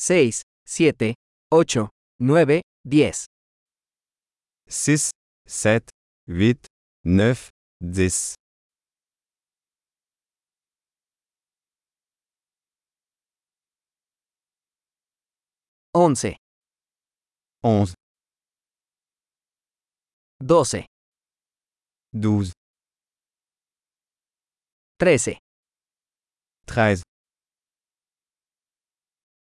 6, 7, 8, 9, 10, 6, 7, 8, 9, 10, 11, 11, 12, 12, 13, 13,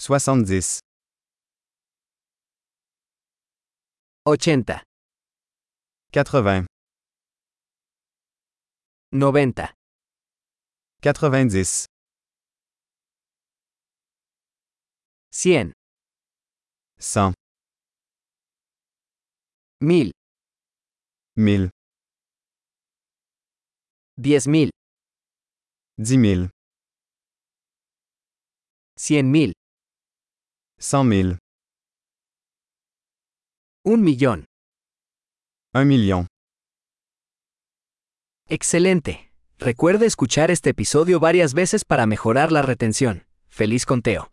70, 80, 80, 90, 90, 100, 100, 1000, 1000, 10.000, 10 000, 100.000, 100 000, un millón. 1 million. Excelente. Recuerde escuchar este episodio varias veces para mejorar la retención. Feliz conteo.